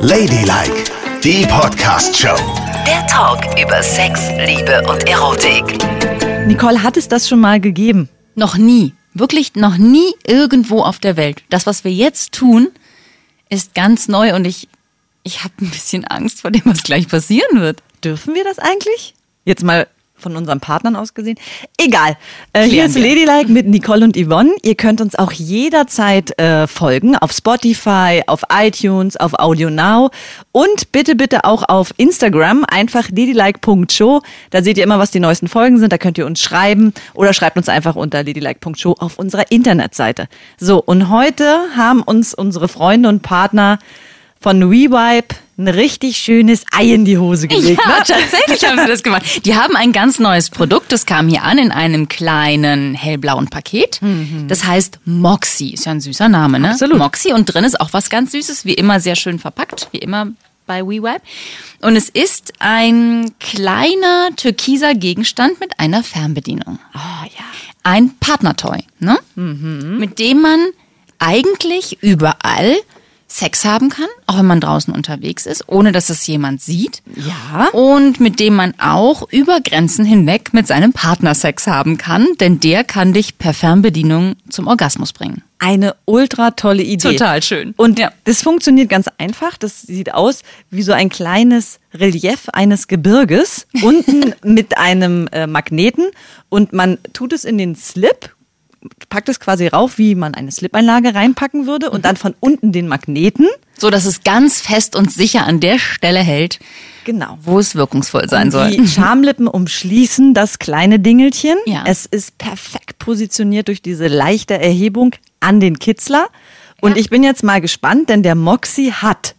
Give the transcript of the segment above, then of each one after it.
Ladylike, die Podcast-Show. Der Talk über Sex, Liebe und Erotik. Nicole, hat es das schon mal gegeben? Noch nie. Wirklich noch nie irgendwo auf der Welt. Das, was wir jetzt tun, ist ganz neu und ich, ich habe ein bisschen Angst vor dem, was gleich passieren wird. Dürfen wir das eigentlich? Jetzt mal von unseren Partnern aus gesehen. Egal. Äh, hier ist. Ladylike mit Nicole und Yvonne. Ihr könnt uns auch jederzeit äh, folgen auf Spotify, auf iTunes, auf Audio Now und bitte, bitte auch auf Instagram. Einfach ladylike.show. Da seht ihr immer, was die neuesten Folgen sind. Da könnt ihr uns schreiben oder schreibt uns einfach unter ladylike.show auf unserer Internetseite. So, und heute haben uns unsere Freunde und Partner von WeVibe ein richtig schönes Ei in die Hose gelegt. Ja, ne? tatsächlich haben sie das gemacht. Die haben ein ganz neues Produkt, das kam hier an in einem kleinen hellblauen Paket. Das heißt Moxie, ist ja ein süßer Name, ne? Absolut. Moxie und drin ist auch was ganz Süßes, wie immer sehr schön verpackt, wie immer bei WeWipe. Und es ist ein kleiner türkiser Gegenstand mit einer Fernbedienung. Oh ja. Ein Partnertoy, ne? Mit dem man eigentlich überall Sex haben kann, auch wenn man draußen unterwegs ist, ohne dass es jemand sieht. Ja. Und mit dem man auch über Grenzen hinweg mit seinem Partner Sex haben kann, denn der kann dich per Fernbedienung zum Orgasmus bringen. Eine ultra tolle Idee. Total schön. Und Ja. das funktioniert ganz einfach. Das sieht aus wie so ein kleines Relief eines Gebirges, unten mit einem äh, Magneten. Und man tut es in den Slip, packt es quasi rauf, wie man eine Slip-Einlage reinpacken würde. Und dann von unten den Magneten. So dass es ganz fest und sicher an der Stelle hält, Genau. wo es wirkungsvoll sein Und soll. Die Schamlippen umschließen das kleine Dingelchen. Ja. Es ist perfekt positioniert durch diese leichte Erhebung an den Kitzler. Und ich bin jetzt mal gespannt, denn der Moxie hat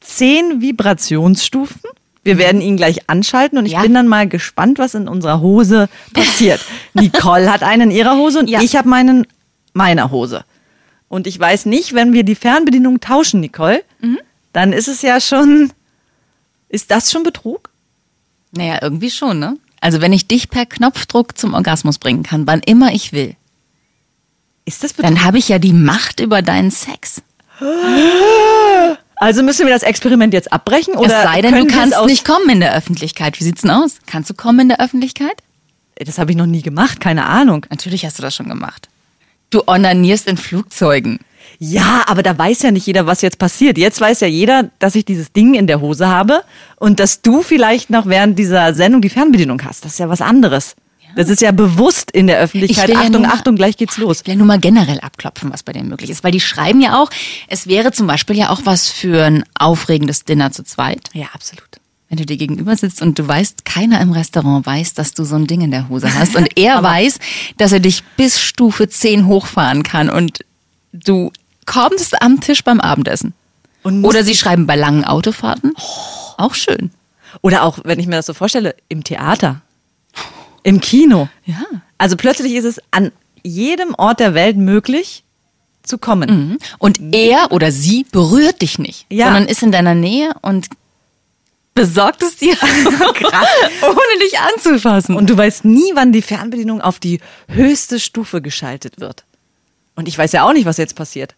zehn Vibrationsstufen. Wir werden ihn gleich anschalten und ich Ja. bin dann mal gespannt, was in unserer Hose passiert. Nicole hat einen in ihrer Hose und Ja. ich habe meinen meiner Hose. Und ich weiß nicht, wenn wir die Fernbedienung tauschen, Nicole, Mhm. dann ist es ja schon, ist das schon Betrug? Naja, irgendwie schon, ne? Also wenn ich dich per Knopfdruck zum Orgasmus bringen kann, wann immer ich will, Ist das Betrug? dann habe ich ja die Macht über deinen Sex. Also müssen wir das Experiment jetzt abbrechen oder es sei denn, du kannst nicht kommen in der Öffentlichkeit. Wie sieht's denn aus? Kannst du kommen in der Öffentlichkeit? Das habe ich noch nie gemacht, keine Ahnung. Natürlich hast du das schon gemacht. Du onanierst in Flugzeugen. Ja, aber da weiß ja nicht jeder, was jetzt passiert. Jetzt weiß ja jeder, dass ich dieses Ding in der Hose habe und dass du vielleicht noch während dieser Sendung die Fernbedienung hast. Das ist ja was anderes. Das ist ja bewusst in der Öffentlichkeit. ja Achtung, nur mal- Achtung, gleich geht's los. Ich will nur mal generell abklopfen, was bei denen möglich ist. Weil die schreiben ja auch, es wäre zum Beispiel ja auch was für ein aufregendes Dinner zu zweit. Ja, absolut. Wenn du dir gegenüber sitzt und du weißt, keiner im Restaurant weiß, dass du so ein Ding in der Hose hast. Und er weiß, dass er dich bis Stufe 10 hochfahren kann und du kommst am Tisch beim Abendessen. Oder sie schreiben bei langen Autofahrten. Auch schön. Oder auch, wenn ich mir das so vorstelle, im Theater, im Kino. Ja. Also plötzlich ist es an jedem Ort der Welt möglich zu kommen. Und er oder sie berührt dich nicht, Ja. sondern ist in deiner Nähe und besorgt es dir, ohne dich anzufassen. Und du weißt nie, wann die Fernbedienung auf die höchste Stufe geschaltet wird. Und ich weiß ja auch nicht, was jetzt passiert.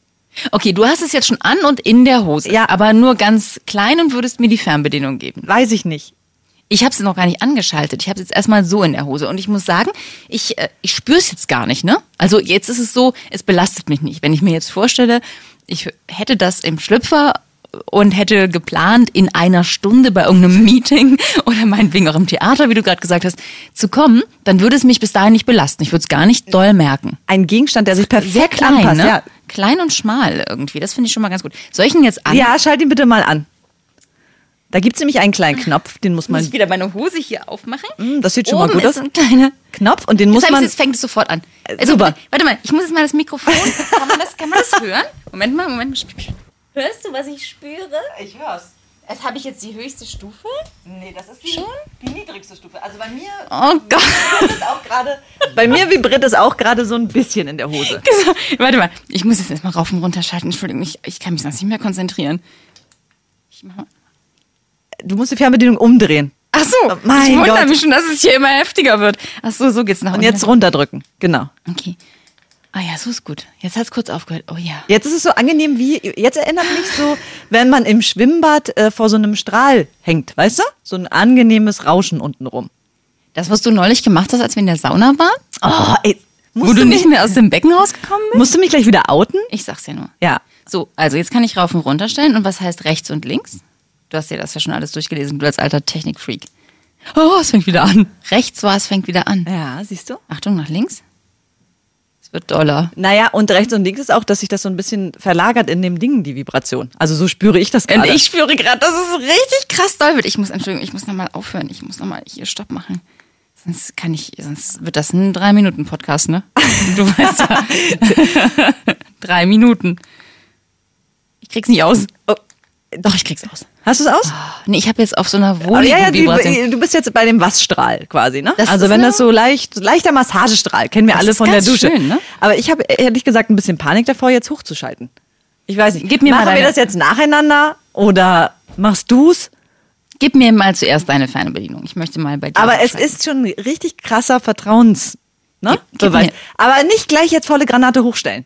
okay, du hast es jetzt schon an und in der Hose, Ja. aber nur ganz klein und würdest mir die Fernbedienung geben. Weiß ich nicht. Ich habe es noch gar nicht angeschaltet. Ich habe es jetzt erstmal so in der Hose und ich muss sagen, ich äh, ich spüre es jetzt gar nicht, ne? Also jetzt ist es so, es belastet mich nicht. Wenn ich mir jetzt vorstelle, ich hätte das im Schlüpfer und hätte geplant, in einer Stunde bei irgendeinem Meeting oder meinetwegen auch im Theater, wie du gerade gesagt hast, zu kommen, dann würde es mich bis dahin nicht belasten. Ich würde es gar nicht doll merken. Ein Gegenstand, der sich perfekt Sehr klein, anpasst. ne? Ja. Klein und schmal irgendwie. Das finde ich schon mal ganz gut. Soll ich ihn jetzt an? ja, schalt ihn bitte mal an. Da gibt's nämlich einen kleinen Knopf, den muss Muss man. ich wieder meine Hose hier aufmachen? Mm, das sieht schon mal Oben gut ist aus. ein kleiner Knopf und den muss man. jetzt fängt es sofort an. Äh, super. Warte mal, ich muss jetzt mal das Mikrofon. Kann man das, kann man das hören? Moment mal, Moment. Hörst du, was ich spüre? Ich hör's. Jetzt habe ich jetzt die höchste Stufe. Nee, das ist die, die niedrigste Stufe. Also bei mir Oh Gott. vibriert es auch gerade. Bei mir vibriert es auch gerade so ein bisschen in der Hose. Warte mal, ich muss jetzt erstmal rauf und runter schalten. Entschuldigung, ich, ich kann mich sonst nicht mehr konzentrieren. Ich mach mal. Du musst die Fernbedienung umdrehen. Ach so, Oh mein ich wundere Gott. mich schon, dass es hier immer heftiger wird. Ach so, so geht's nach Und unten. jetzt runterdrücken. Genau. Okay. Ah ja, so ist gut. Jetzt hat's kurz aufgehört. Oh ja. Jetzt ist es so angenehm wie, jetzt erinnert mich so, wenn man im Schwimmbad äh, vor so einem Strahl hängt, weißt du? So ein angenehmes Rauschen unten rum. Das, was du neulich gemacht hast, als wir in der Sauna waren? Oh, ey, Wo du nicht mehr aus dem Becken rausgekommen bist? Musst du mich gleich wieder outen? Ich sag's ja nur. Ja. So, also jetzt kann ich rauf und runter stellen. Und was heißt rechts und links? Du hast dir das ja schon alles durchgelesen, du als alter Technikfreak. Oh, es fängt wieder an. Rechts war, es fängt wieder an. Ja, siehst du? Achtung, nach links. Es wird doller. Naja, und rechts und links ist auch, dass sich das so ein bisschen verlagert in dem Ding, die Vibration. Also so spüre ich das gerade. ich spüre gerade, dass es richtig krass doll wird. Ich muss, Entschuldigung, ich muss nochmal aufhören. Ich muss nochmal hier Stopp machen. Sonst kann ich, sonst wird das ein Drei-Minuten-Podcast, ne? Du weißt ja. Drei Minuten. Ich krieg's nicht aus. Oh, Doch, ich krieg's aus. hast du es aus? Nee, ich habe jetzt auf so einer Oh, ja, ja, du, bist jetzt bei dem Wassstrahl quasi, ne? Das also wenn das so leicht, leichter Massagestrahl, kennen wir Das alle von der Dusche. schön, ne? Aber ich habe ehrlich gesagt ein bisschen Panik davor, jetzt hochzuschalten. Ich weiß nicht. Gib mir mal Machen wir deine- das jetzt nacheinander oder machst du's? Gib mir mal zuerst deine Fernbedienung. Ich möchte mal bei dir. Aber es ist schon ein richtig krasser Vertrauens, ne? Gib- gib Aber nicht gleich jetzt volle Granate hochstellen.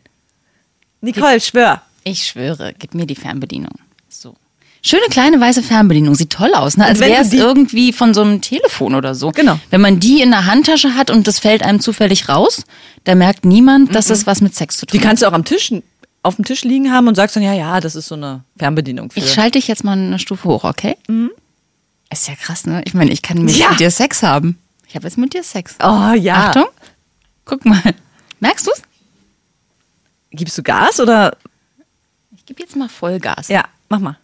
Nicole, schwör. Ich schwöre, gib mir die Fernbedienung. So. Schöne kleine weiße Fernbedienung, sieht toll aus, ne? Als wäre es die- irgendwie von so einem Telefon oder so. Genau. Wenn man die in der Handtasche hat und das fällt einem zufällig raus, da merkt niemand, dass es was mit Sex zu tun Die hat. kannst du auch am Tisch, auf dem Tisch liegen haben und sagst dann, ja, ja, das ist so eine Fernbedienung für. Ich schalte dich jetzt mal eine Stufe hoch, okay? Ist ja krass, ne? Ich meine, ich kann mit, Mhm. Ja. mit dir Sex haben. Ich habe jetzt mit dir Sex. oh ja. Achtung. Guck mal. Merkst du's? Gibst du Gas oder? Ich gebe jetzt mal Vollgas. Ja, mach mal.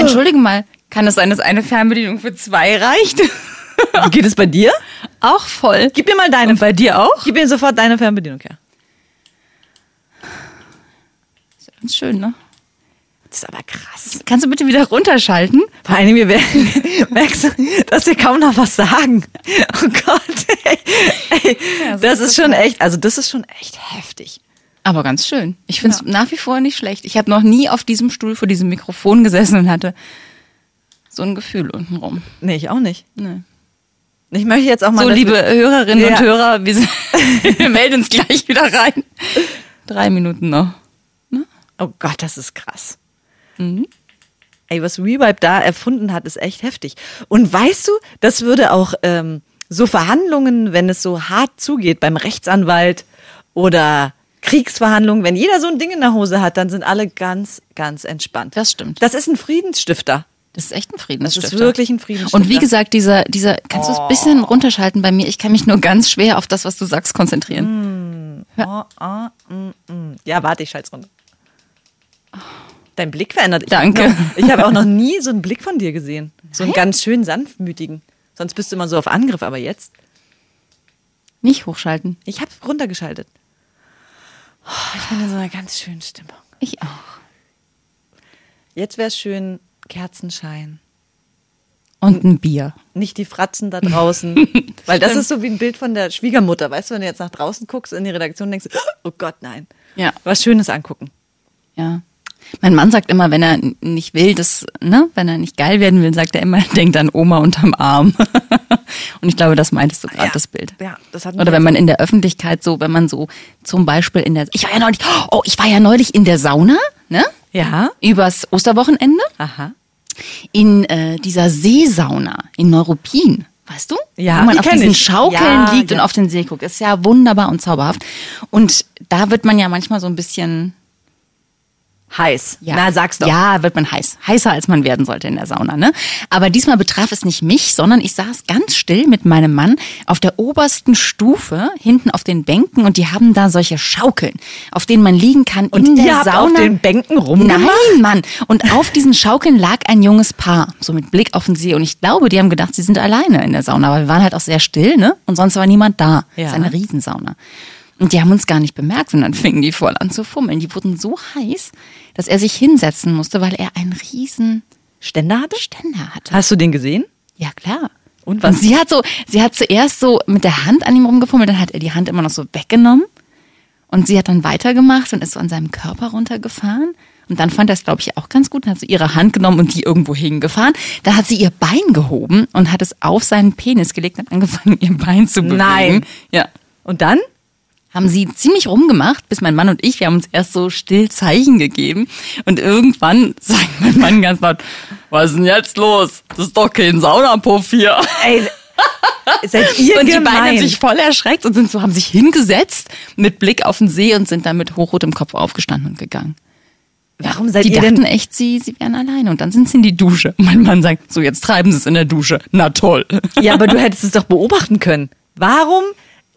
Entschuldige mal, kann es sein, dass eine Fernbedienung für zwei reicht? Wie geht es bei dir? auch voll. Gib mir mal deine. Und bei dir auch? Gib mir sofort deine Fernbedienung her. Ganz schön, ne? Das ist aber krass. Kannst du bitte wieder runterschalten? Vor allem, wir werden, merkst du, dass wir kaum noch was sagen. Oh Gott. Ey, ey, Ja, so das ist ist schon echt, also das ist schon echt heftig. Aber ganz schön. Ich finde es nach wie vor nicht schlecht. Ich habe noch nie auf diesem Stuhl vor diesem Mikrofon gesessen und hatte so ein Gefühl untenrum. Nee, ich auch nicht. Nee. Ich möchte jetzt auch mal. So, liebe Hörerinnen Ja. und Hörer, wir, sind, wir melden uns gleich wieder rein. Drei Minuten noch. Oh Gott, das ist krass. Mhm. Ey, was Revibe da erfunden hat, ist echt heftig. Und weißt du, das würde auch ähm, so Verhandlungen, wenn es so hart zugeht beim Rechtsanwalt oder Kriegsverhandlungen, wenn jeder so ein Ding in der Hose hat, dann sind alle ganz, ganz entspannt. Das stimmt. Das ist ein Friedensstifter. Das ist echt ein Das Friedensstifter. ist wirklich ein Friedensstifter. Und wie gesagt, dieser, dieser, kannst du es ein bisschen runterschalten bei mir? Ich kann mich nur ganz schwer auf das, was du sagst, konzentrieren. Oh, oh, mm, mm. Ja, warte, ich schalte runter. Dein Blick verändert. Ich Danke. Hab noch, ich habe auch noch nie so einen Blick von dir gesehen. So einen Nein? ganz schön sanftmütigen. Sonst bist du immer so auf Angriff, aber jetzt. Nicht hochschalten. Ich habe runtergeschaltet. Oh, ich bin in so einer ganz schönen Stimmung. Ich auch. Jetzt wäre es schön, Kerzenschein. Und ein Bier. Nicht die Fratzen da draußen. Weil das ist so wie ein Bild von der Schwiegermutter. Weißt du, wenn du jetzt nach draußen guckst in die Redaktion, denkst du, oh Gott, nein. Ja. Was Schönes angucken. Ja. Mein Mann sagt immer, wenn er nicht will, dass, ne, wenn er nicht geil werden will, sagt er immer, denkt an Oma unterm Arm. Und ich glaube, das meintest du gerade, Ja. das Bild. Ja, das hat Oder wenn man in der Öffentlichkeit so, wenn man so zum Beispiel in der, ich war ja neulich, oh, ich war ja neulich in der Sauna, ne? Ja. Übers Osterwochenende Aha. in äh, dieser Seesauna in Neuruppin. Weißt du? Ja, Wo man die auf diesen ich. Schaukeln Ja, liegt und ja. auf den See guckt. Ist ja wunderbar und zauberhaft. Und da wird man ja manchmal so ein bisschen Heiß. Ja. Na, sag's doch. Ja, wird man heiß. Heißer, als man werden sollte in der Sauna, ne? Aber diesmal betraf es nicht mich, sondern ich saß ganz still mit meinem Mann auf der obersten Stufe, hinten auf den Bänken und die haben da solche Schaukeln, auf denen man liegen kann Und in der Sauna. auf den Bänken rumgemacht? Nein, Mann. Und auf diesen Schaukeln lag ein junges Paar, so mit Blick auf den See. Und ich glaube, die haben gedacht, sie sind alleine in der Sauna. Aber wir waren halt auch sehr still, ne? Und sonst war niemand da. Ja. Das ist eine Riesensauna. Und die haben uns gar nicht bemerkt und dann fingen die voll an zu fummeln. Die wurden so heiß, dass er sich hinsetzen musste, weil er einen riesen Ständer hatte? Ständer hatte. Hast du den gesehen? Ja, klar. Und was? Und sie hat so, sie hat zuerst so mit der Hand an ihm rumgefummelt, dann hat er die Hand immer noch so weggenommen Und sie hat dann weitergemacht und ist so an seinem Körper runtergefahren. Und dann fand er es, glaube ich, auch ganz gut. Dann hat sie ihre Hand genommen und die irgendwo hingefahren. Dann hat sie ihr Bein gehoben und hat es auf seinen Penis gelegt und angefangen, ihr Bein zu bewegen. Nein. Ja. Und dann? Haben sie ziemlich rumgemacht, bis mein Mann und ich, wir haben uns erst so still Zeichen gegeben. Und irgendwann sagt mein Mann ganz laut, was ist denn jetzt los? Das ist doch kein Saunapuff hier. Ey, seid ihr Und die gemein. beiden haben sich voll erschreckt und sind so, haben sich hingesetzt mit Blick auf den See und sind dann mit hochrotem Kopf aufgestanden und gegangen. Warum seid die ihr dachten denn... echt, sie, sie wären alleine. Und dann sind sie in die Dusche. Mein Mann sagt, so jetzt treiben sie es in der Dusche. Na toll. Ja, aber du hättest es doch beobachten können. Warum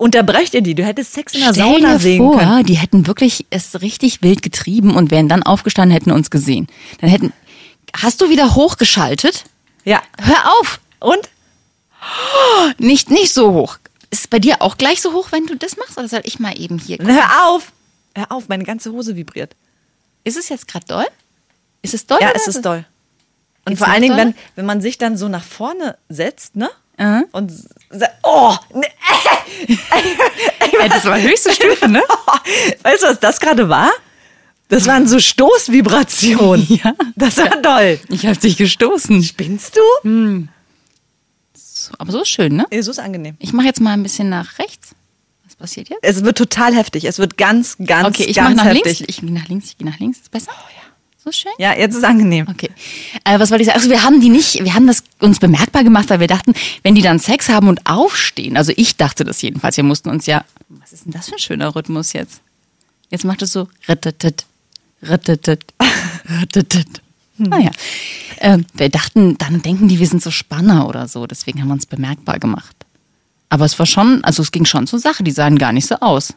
unterbrecht ihr die? Du hättest Sex in der Stell Sauna dir sehen vor, können. die hätten wirklich es richtig wild getrieben und wären dann aufgestanden, hätten uns gesehen. Dann hätten, hast du wieder hochgeschaltet? Ja. Hör auf! Und? Nicht, nicht so hoch. Ist es bei dir auch gleich so hoch, wenn du das machst? Oder soll ich mal eben hier Na, Hör auf! Hör auf, meine ganze Hose vibriert. Ist es jetzt gerade doll? Ist es doll? Ja, es ist doll. Und Ist vor allen Dingen, doller? wenn, wenn man sich dann so nach vorne setzt, ne? Mhm. Und oh, ne, Ja, das war höchste Stufe, ne? weißt du, was das gerade war? Das waren so Stoßvibrationen. Ja. Das war toll. Ich hab dich gestoßen. Spinnst du? So, aber so ist schön, ne? So ist angenehm. Ich mache jetzt mal ein bisschen nach rechts. Was passiert jetzt? Es wird total heftig. Es wird ganz, ganz, Okay, ich ganz nach heftig. links. Ich gehe nach links, ich gehe nach links. Ist besser? Oh ja. So schön? Ja, jetzt ist angenehm. Okay. Äh, was wollte ich sagen? Also wir haben die nicht, wir haben das uns bemerkbar gemacht, weil wir dachten, wenn die dann Sex haben und aufstehen, also ich dachte das jedenfalls, wir mussten uns ja, was ist denn das für ein schöner Rhythmus jetzt? Jetzt macht es so rittetet, rittetet, rittetet. Naja. Äh, wir dachten, dann denken die, wir sind so Spanner oder so, deswegen haben wir uns bemerkbar gemacht. Aber es war schon, also es ging schon zur Sache, die sahen gar nicht so aus.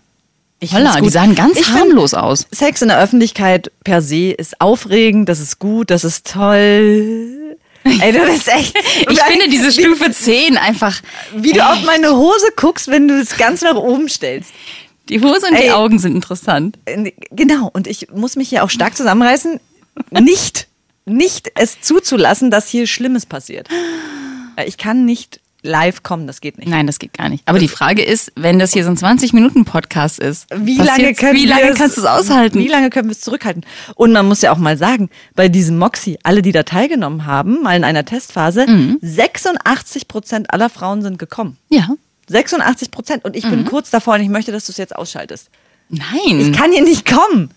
Ich Holla, die sahen ganz Ich harmlos aus. Sex in der Öffentlichkeit per se ist aufregend, das ist gut, das ist toll. Ey, du bist echt. Ich finde diese Stufe 10 einfach. Wie du auf meine Hose guckst, wenn du es ganz nach oben stellst. Die Hose und Ey. die Augen sind interessant. Genau, und ich muss mich hier auch stark zusammenreißen, nicht, nicht es zuzulassen, dass hier Schlimmes passiert. Ich kann nicht live kommen, das geht nicht. Nein, das geht gar nicht. Aber die Frage ist, wenn das hier so ein 20-Minuten-Podcast ist, Wie lange, können wie lange wir es- kannst du es aushalten? Wie lange können wir es zurückhalten? Und man muss ja auch mal sagen, bei diesem Moxie, alle, die da teilgenommen haben, mal in einer Testphase, Mhm. 86 Prozent aller Frauen sind gekommen. Ja. 86 Prozent. Und ich Mhm. bin kurz davor und ich möchte, dass du es jetzt ausschaltest. Nein. Ich kann hier nicht kommen.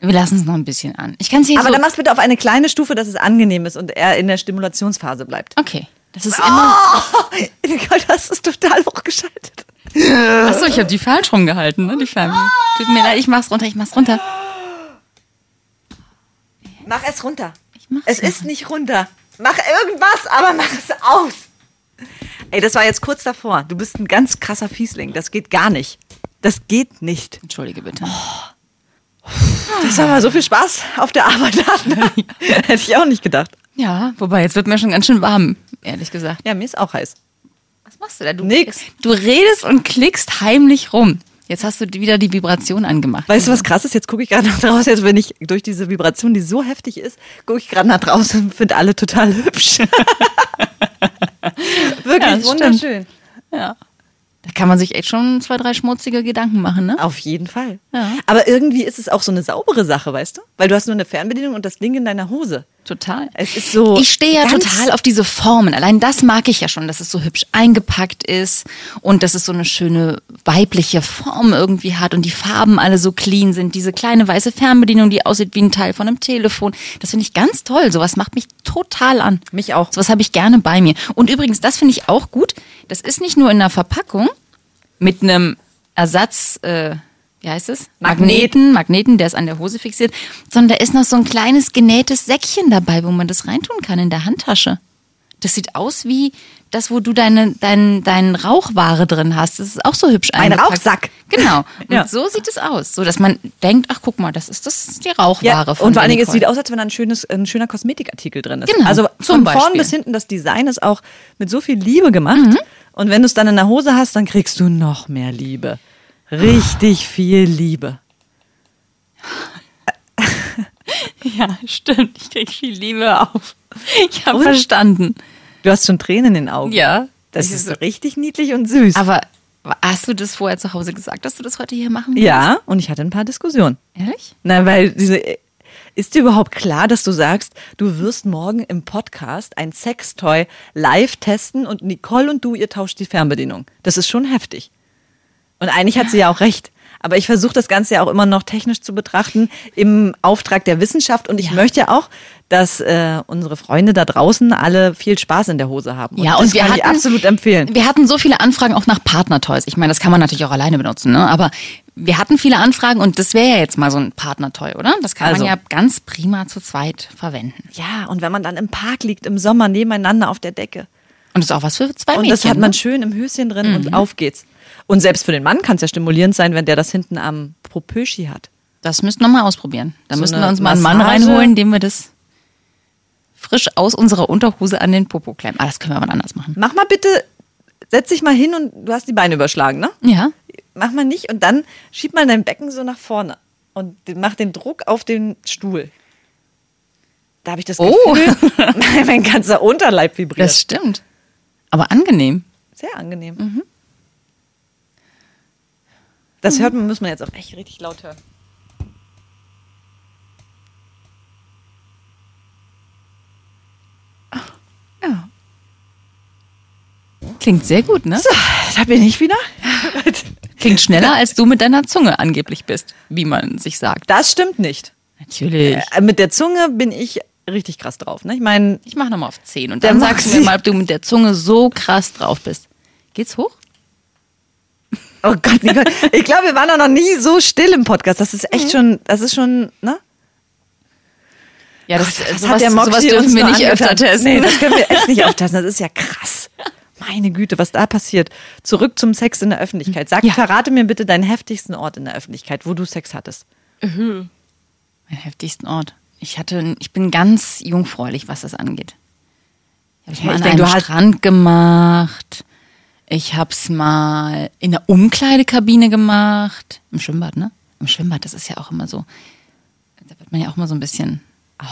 wir lassen es noch ein bisschen an. Ich kann es hier Aber so. dann machst bitte auf eine kleine Stufe, dass es angenehm ist und er in der Stimulationsphase bleibt. okay. Das ist immer. Oh, das ist total hochgeschaltet. Achso, ich habe die falsch rumgehalten, ne? Die Fernbedienung. Tut mir leid, ich mach's runter, ich mach's runter. Mach es runter. Ich mach's es ist nicht runter. Mach irgendwas, aber mach es aus. Ey, das war jetzt kurz davor. Du bist ein ganz krasser Fiesling. Das geht gar nicht. Das geht nicht. Entschuldige bitte. Das war mal so viel Spaß auf der Arbeit hatten. Hätte ich auch nicht gedacht. Ja, wobei, jetzt wird mir schon ganz schön warm, ehrlich gesagt. Ja, mir ist auch heiß. Was machst du da? Du, Nix. Du redest und klickst heimlich rum. Jetzt hast du wieder die Vibration angemacht. Weißt du, was krass ist? Jetzt gucke ich gerade nach draußen. Jetzt, wenn ich durch diese Vibration, die so heftig ist, gucke ich gerade nach draußen und finde alle total hübsch. Wirklich Ja, wunderschön. Ja. Da kann man sich echt schon zwei, drei schmutzige Gedanken machen, ne? Auf jeden Fall. Ja. Aber irgendwie ist es auch so eine saubere Sache, weißt du? Weil du hast nur eine Fernbedienung und das Ding in deiner Hose. Total. Es ist so Ich stehe ja total auf diese Formen. Allein das mag ich ja schon, dass es so hübsch eingepackt ist und dass es so eine schöne weibliche Form irgendwie hat und die Farben alle so clean sind. Diese kleine weiße Fernbedienung, die aussieht wie ein Teil von einem Telefon. Das finde ich ganz toll. Sowas macht mich total an. Mich auch. Sowas habe ich gerne bei mir. Und übrigens, das finde ich auch gut. Das ist nicht nur in der Verpackung mit einem Ersatz, äh, wie heißt es? Magnet. Magneten, Magneten, der ist an der Hose fixiert, sondern da ist noch so ein kleines genähtes Säckchen dabei, wo man das reintun kann in der Handtasche. Das sieht aus wie das, wo du deine, dein, dein Rauchware drin hast. Das ist auch so hübsch Ein. Rauchsack. Genau. Und Ja. so sieht es aus. So, dass man denkt, ach guck mal, das ist das die Rauchware Ja, von und vor allen Dingen, es sieht aus, als wenn da ein, schönes, ein schöner Kosmetikartikel drin ist. Genau, also von vorn bis hinten, das Design ist auch mit so viel Liebe gemacht. Mhm. Und wenn du es dann in der Hose hast, dann kriegst du noch mehr Liebe. Richtig viel Liebe. Ja, stimmt. Ich krieg viel Liebe auf. Ich habe verstanden. Du hast schon Tränen in den Augen. Ja. Das ist ist- richtig niedlich und süß. Aber Hast du das vorher zu Hause gesagt, dass du das heute hier machen willst? Ja, und ich hatte ein paar Diskussionen. Ehrlich? Na, weil diese. Ist dir überhaupt klar, dass du sagst, du wirst morgen im Podcast ein Sextoy live testen und Nicole und du, ihr tauscht die Fernbedienung? Das ist schon heftig. Und eigentlich hat sie ja auch recht. Aber ich versuche das Ganze ja auch immer noch technisch zu betrachten im Auftrag der Wissenschaft. Und ich Ja. möchte ja auch, dass äh, unsere Freunde da draußen alle viel Spaß in der Hose haben. Ja, das und wir kann hatten, ich absolut empfehlen. Wir hatten so viele Anfragen auch nach Partnertoys. Ich meine, das kann man natürlich auch alleine benutzen, ne? Aber wir hatten viele Anfragen und das wäre ja jetzt mal so ein Partnertoy, oder? Das kann Also. man ja ganz prima zu zweit verwenden. Ja, und wenn man dann im Park liegt im Sommer nebeneinander auf der Decke. Und das ist auch was für zwei Und Mädchen. das hat man ne? schön im Höschen drin und auf geht's. Und selbst für den Mann kann es ja stimulierend sein, wenn der das hinten am Propöschi hat. Das müssten wir mal ausprobieren. Da So müssen wir uns mal einen Mann reinholen, dem wir das frisch aus unserer Unterhose an den Popo klemmen. Ah, das können wir aber anders machen. Mach mal bitte, setz dich mal hin und du hast die Beine überschlagen, ne? Ja. Mach mal nicht und dann schieb mal dein Becken so nach vorne und mach den Druck auf den Stuhl. Da habe ich das Oh. Gefühl, mein, mein ganzer Unterleib vibriert. Das stimmt. Aber angenehm. Sehr angenehm. Mhm. Das hört man, muss man jetzt auch echt richtig laut hören. Ja. Klingt sehr gut, ne? So, da bin ich wieder. Klingt schneller, als du mit deiner Zunge angeblich bist, wie man sich sagt. Das stimmt nicht. Natürlich. Äh, Mit der Zunge bin ich richtig krass drauf. Ne? Ich meine, Ich mach nochmal auf 10 und dann sagst du mir mal, ob du mit der Zunge so krass drauf bist. Geht's hoch? oh Gott, Nicole, ich glaube, wir waren doch noch nie so still im Podcast. Das ist echt schon, das ist schon, ne? Ja, Gott, was hat der Moxie sowas dürfen wir nicht öfter testen. Nee, das können wir echt nicht auftesten. Das ist ja krass. Meine Güte, was da passiert. Zurück zum Sex in der Öffentlichkeit. Sag, Ja. verrate mir bitte deinen heftigsten Ort in der Öffentlichkeit, wo du Sex hattest. Mein heftigsten Ort. Ich hatte, ich bin ganz jungfräulich, was das angeht. Ich Ja, mal ich an denk, einem Strand gemacht. Ich hab's mal in der Umkleidekabine gemacht. Im Schwimmbad, ne? Im Schwimmbad, das ist ja auch immer so. Da wird man ja auch mal so ein bisschen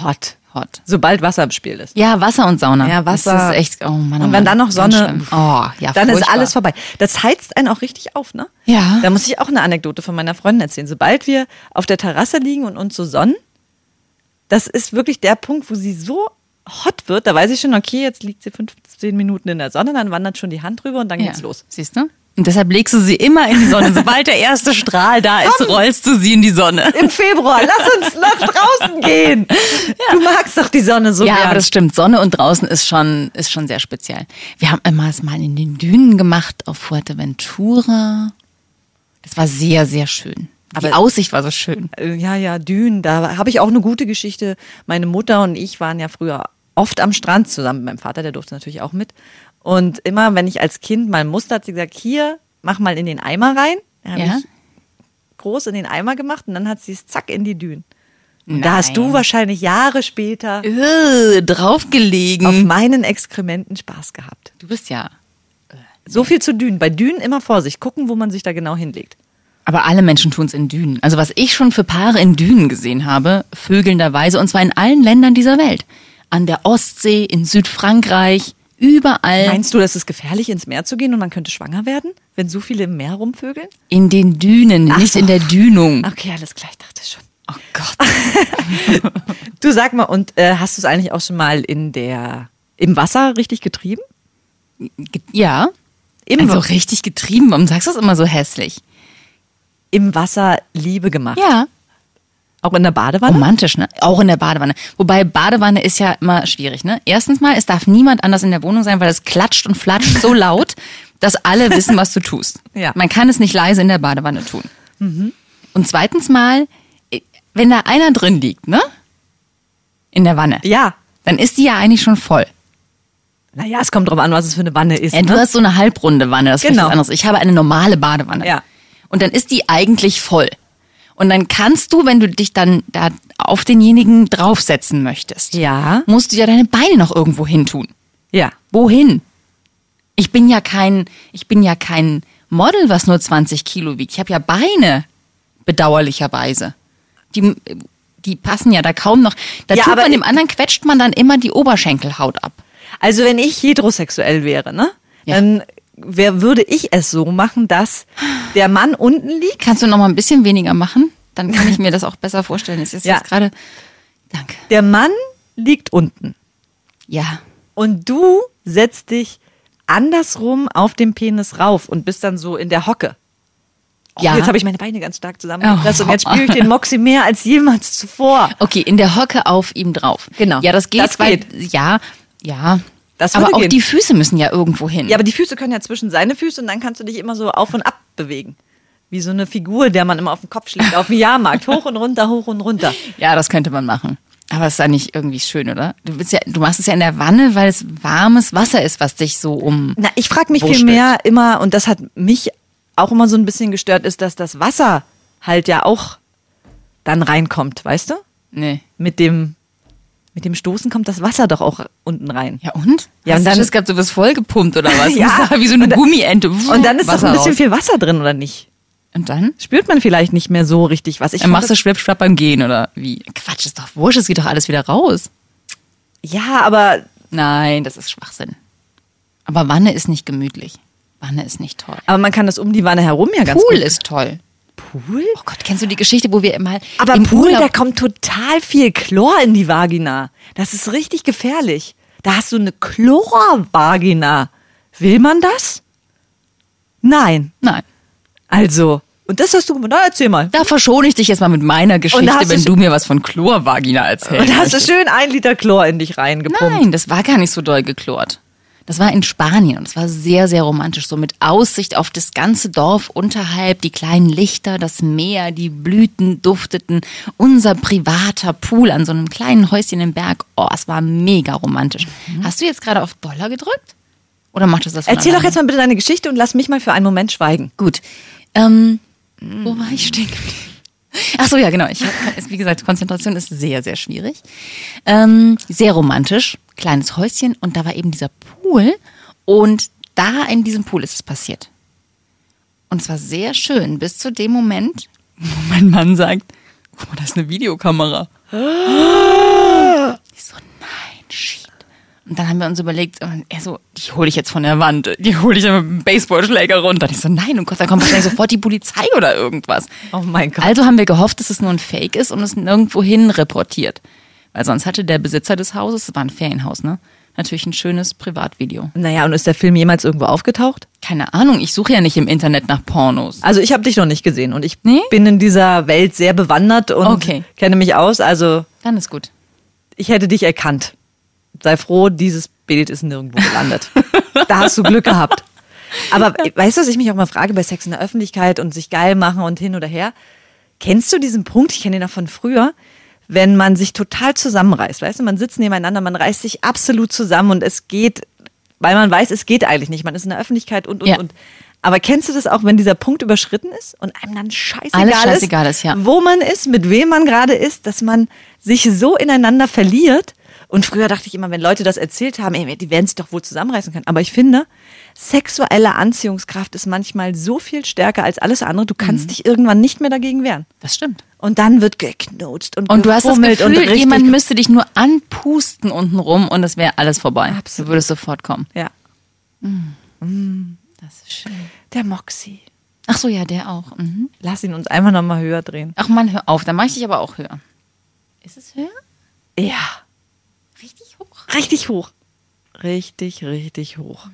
Hot. hot. Sobald Wasser im Spiel ist. Ja, Wasser und Sauna. Ja, Wasser. Das ist echt, oh Mann, oh Und wenn Mann, dann noch Sonne. Oh, ja, dann ist furchtbar. alles vorbei. Das heizt einen auch richtig auf, ne? Ja. Da muss ich auch eine Anekdote von meiner Freundin erzählen. Sobald wir auf der Terrasse liegen und uns so sonnen, das ist wirklich der Punkt, wo sie so hot wird. Da weiß ich schon, okay, jetzt liegt sie 15 Minuten in der Sonne, dann wandert schon die Hand drüber und dann geht's los. Siehst du? Und deshalb legst du sie immer in die Sonne. Sobald der erste Strahl da ist, rollst du sie in die Sonne. Im Februar, lass uns nach draußen gehen. Du magst doch die Sonne so Ja, gern. aber das stimmt. Sonne und draußen ist schon, ist schon sehr speziell. Wir haben immer es mal in den Dünen gemacht auf Fuerteventura. Das war sehr, sehr schön. Die Aber- Aussicht war so schön. Äh, Ja, ja, Dünen, da habe ich auch eine gute Geschichte. Meine Mutter und ich waren ja früher oft am Strand zusammen. Mein Vater, der durfte natürlich auch mit. Und immer, wenn ich als Kind mal musste, hat sie gesagt, hier, mach mal in den Eimer rein. Dann Ja? ich groß in den Eimer gemacht und dann hat sie es zack in die Dünen. Und da hast du wahrscheinlich Jahre später Äh, draufgelegen. auf meinen Exkrementen Spaß gehabt. du bist ja. So viel zu Dünen. Bei Dünen immer Vorsicht, gucken, wo man sich da genau hinlegt. Aber alle Menschen tun es in Dünen. Also was ich schon für Paare in Dünen gesehen habe, vögelnderweise, und zwar in allen Ländern dieser Welt. An der Ostsee, in Südfrankreich, überall. Meinst du, dass es gefährlich ins Meer zu gehen und man könnte schwanger werden, wenn so viele im Meer rumvögeln? In den Dünen, Ach nicht so. in der Dünung. Okay, alles klar, ich dachte schon. Oh Gott. Du sag mal, und äh, hast du es eigentlich auch schon mal in der im Wasser richtig getrieben? Ge- Ja. Im, Also richtig getrieben. Warum sagst du das immer so hässlich? Im Wasser Liebe gemacht. Ja. Auch in der Badewanne? Romantisch, ne? Auch in der Badewanne. Wobei Badewanne ist ja immer schwierig, ne? Erstens mal, es darf niemand anders in der Wohnung sein, weil es klatscht und flatscht so laut, dass alle wissen, was du tust. Ja. Man kann es nicht leise in der Badewanne tun. Und zweitens mal, wenn da einer drin liegt, ne? In der Wanne. Ja. Dann ist die ja eigentlich schon voll. Naja, es kommt drauf an, was es für eine Wanne ist. Ja, du ne? hast so eine halbrunde Wanne, das ist Genau. was anderes. Ich habe eine normale Badewanne. Ja. Und dann ist die eigentlich voll. Und dann kannst du, wenn du dich dann da auf denjenigen draufsetzen möchtest, Ja. musst du ja deine Beine noch irgendwo hin tun. Ja. Wohin? Ich bin ja kein, ich bin ja kein Model, was nur 20 Kilo wiegt. Ich habe ja Beine, bedauerlicherweise. Die, die passen ja da kaum noch. Da Ja, tut aber man dem anderen quetscht man dann immer die Oberschenkelhaut ab. Also wenn ich heterosexuell wäre, ne? Ja. Dann wer würde ich es so machen, dass der Mann unten liegt. Kannst du noch mal ein bisschen weniger machen? Dann kann ich mir das auch besser vorstellen. Es ist Ja. jetzt gerade. Danke. Der Mann liegt unten. Ja. Und du setzt dich andersrum auf den Penis rauf und bist dann so in der Hocke. Oh, Ja. Jetzt habe ich meine Beine ganz stark zusammengepresst Oh. und jetzt spüre ich den Moxie mehr als jemals zuvor. Okay, in der Hocke auf ihm drauf. Genau. Ja, das geht. Das weil, geht. Ja, ja. Aber auch gehen. die Füße müssen ja irgendwo hin. Ja, aber die Füße können ja zwischen seine Füße und dann kannst du dich immer so auf und ab bewegen. Wie so eine Figur, der man immer auf den Kopf schlägt, auf dem Jahrmarkt. Hoch und runter, hoch und runter. Ja, das könnte man machen. Aber es ist ja nicht irgendwie schön, oder? Du, willst ja, du machst es ja in der Wanne, weil es warmes Wasser ist, was dich so um. Na, ich frage mich Wo viel mehr immer, und das hat mich auch immer so ein bisschen gestört, ist, dass das Wasser halt ja auch dann reinkommt, weißt du? Nee. Mit dem, mit dem Stoßen kommt das Wasser doch auch unten rein. Ja, und? Ja, Hast und dann- gehabt, du bist vollgepumpt oder was? Ja. Wie so eine Und da- Gummiente. Und dann ist doch Wasser ein bisschen raus. viel Wasser drin, oder nicht? Und dann? Spürt man vielleicht nicht mehr so richtig was. Ich Dann machst du fand Schwippschwapp beim Gehen oder wie? Quatsch, ist doch wurscht, es geht doch alles wieder raus. ja, aber Nein, das ist Schwachsinn. Aber Wanne ist nicht gemütlich. Wanne ist nicht toll. Aber man kann das um die Wanne herum ja ganz Pool gut. ist toll. Pool? Oh Gott, kennst du die Geschichte, wo wir mal Aber im Pool, Urlaub da kommt total viel Chlor in die Vagina. Das ist richtig gefährlich. Da hast du eine Chlorvagina. Will man das? Nein. Nein. Also, und das hast du gemacht. Na, erzähl mal. Da verschone ich dich jetzt mal mit meiner Geschichte, du wenn du mir was von Chlorvagina erzählst. Und da hast du schön ein Liter Chlor in dich reingepumpt. Nein, das war gar nicht so doll geklort. Das war in Spanien und es war sehr, sehr romantisch, so mit Aussicht auf das ganze Dorf unterhalb, die kleinen Lichter, das Meer, die Blüten dufteten, unser privater Pool an so einem kleinen Häuschen im Berg. Oh, es war mega romantisch. Hast du jetzt gerade auf Dollar gedrückt? Oder macht das das Erzähl doch alleine? jetzt mal bitte deine Geschichte und lass mich mal für einen Moment schweigen. Gut. Ähm, wo war ich stehen geblieben? Ach so, ja, genau. Ich, ist, wie gesagt, Konzentration ist sehr, sehr schwierig. Ähm, sehr romantisch, kleines Häuschen und da war eben dieser Pool und da in diesem Pool ist es passiert. Und es war sehr schön bis zu dem Moment, wo mein Mann sagt, guck mal, da ist eine Videokamera. Ich so, nein, shit. Und dann haben wir uns überlegt, und er so, die hole ich jetzt von der Wand, die hole ich dann mit dem Baseballschläger runter. Und ich so, nein, oh Gott, da kommt wahrscheinlich sofort die Polizei oder irgendwas. Oh mein Gott. Also haben wir gehofft, dass es nur ein Fake ist und es nirgendwo hin reportiert. Weil sonst hatte der Besitzer des Hauses, es war ein Ferienhaus, ne? Natürlich ein schönes Privatvideo. Naja, und ist der Film jemals irgendwo aufgetaucht? Keine Ahnung, ich suche ja nicht im Internet nach Pornos. Also ich habe dich noch nicht gesehen und ich Nee? bin in dieser Welt sehr bewandert und Okay. kenne mich aus. Also Dann ist gut. ich hätte dich erkannt. Sei froh, dieses Bild ist nirgendwo gelandet. da hast du Glück gehabt. Aber weißt du, was ich mich auch mal frage bei Sex in der Öffentlichkeit und sich geil machen und hin oder her? Kennst du diesen Punkt? Ich kenne den noch von früher. Wenn man sich total zusammenreißt, weißt du, man sitzt nebeneinander, man reißt sich absolut zusammen und es geht, weil man weiß, es geht eigentlich nicht. Man ist in der Öffentlichkeit und, und, Ja. und. Aber kennst du das auch, wenn dieser Punkt überschritten ist und einem dann scheißegal, Alles scheißegal ist, ja. wo man ist, mit wem man gerade ist, dass man sich so ineinander verliert. Und früher dachte ich immer, wenn Leute das erzählt haben, ey, die werden sich doch wohl zusammenreißen können. Aber ich finde, sexuelle Anziehungskraft ist manchmal so viel stärker als alles andere. Du Mhm. kannst dich irgendwann nicht mehr dagegen wehren. Das stimmt. Und dann wird geknutscht und Und du hast das und Gefühl, richtig- jemand müsste dich nur anpusten unten rum und es wäre alles vorbei. Absolut. Du würdest sofort kommen. Ja, Das ist schön. der Moxie. Ach so, ja, der auch. Mhm. Lass ihn uns einfach noch mal höher drehen. Ach man, hör auf, dann mache ich dich aber auch höher. Ist es höher? Ja, Richtig hoch. richtig hoch. Richtig, richtig hoch.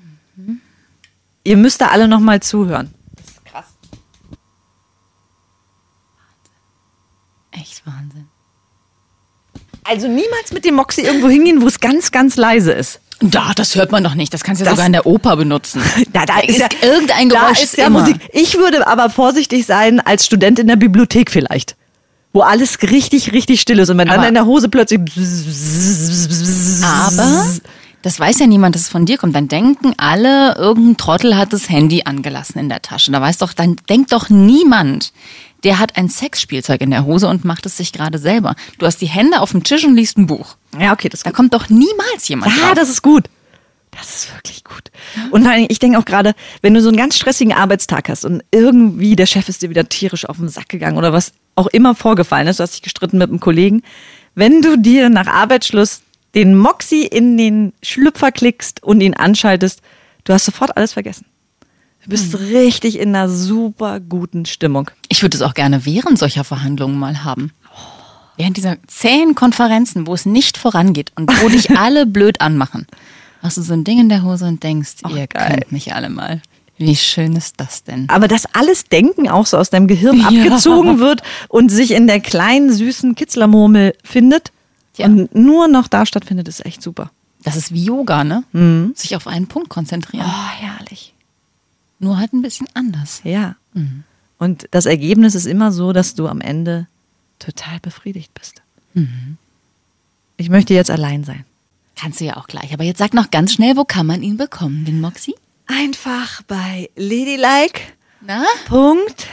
Ihr müsst da alle noch mal zuhören. Echt Wahnsinn. Also niemals mit dem Moxie irgendwo hingehen, wo es ganz, ganz leise ist. Da, das hört man doch nicht. Das kannst du ja Das- sogar in der Oper benutzen. Da, da ist, ja, irgendein da Geräusch ist ja immer. Musik. Ich würde aber vorsichtig sein als Student in der Bibliothek vielleicht. Wo alles richtig, richtig still ist. Und wenn dann Aber- in der Hose plötzlich. Aber das weiß ja niemand, dass es von dir kommt. Dann denken alle, irgendein Trottel hat das Handy angelassen in der Tasche. Da weiß doch, dann denkt doch niemand, der hat ein Sexspielzeug in der Hose und macht es sich gerade selber. Du hast die Hände auf dem Tisch und liest ein Buch. Ja, okay, das Da kommt doch niemals jemand Ja, drauf. das ist gut. Das ist wirklich gut. Und allem, ich denke auch gerade, wenn du so einen ganz stressigen Arbeitstag hast und irgendwie der Chef ist dir wieder tierisch auf den Sack gegangen oder was auch immer vorgefallen ist, du hast dich gestritten mit einem Kollegen, wenn du dir nach Arbeitsschluss den Moxie in den Schlüpfer klickst und ihn anschaltest, du hast sofort alles vergessen. Du bist richtig in einer super guten Stimmung. Ich würde es auch gerne während solcher Verhandlungen mal haben. Während dieser zähen Konferenzen, wo es nicht vorangeht und wo dich alle blöd anmachen, hast du so ein Ding in der Hose und denkst, ihr geil. könnt mich alle mal. Wie schön ist das denn? Aber dass alles Denken auch so aus deinem Gehirn Ja. abgezogen wird und sich in der kleinen, süßen Kitzlermurmel findet Ja. und nur noch da stattfindet, ist echt super. Das ist wie Yoga, ne? Sich auf einen Punkt konzentrieren. Oh, herrlich. Nur halt ein bisschen anders. Ja. Und das Ergebnis ist immer so, dass du am Ende total befriedigt bist. Ich möchte jetzt allein sein. Kannst du ja auch gleich. Aber jetzt sag noch ganz schnell, wo kann man ihn bekommen, den Moxie? Einfach bei Ladylike. Na? Punkt.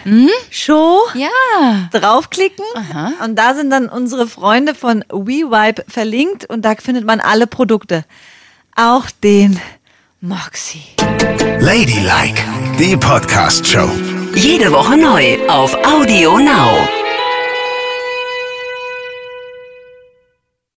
Show. Ja. Draufklicken Aha. und da sind dann unsere Freunde von WeVibe verlinkt und da findet man alle Produkte. Auch den Moxie. Ladylike, die Podcast-Show. Jede Woche neu auf Audio Now.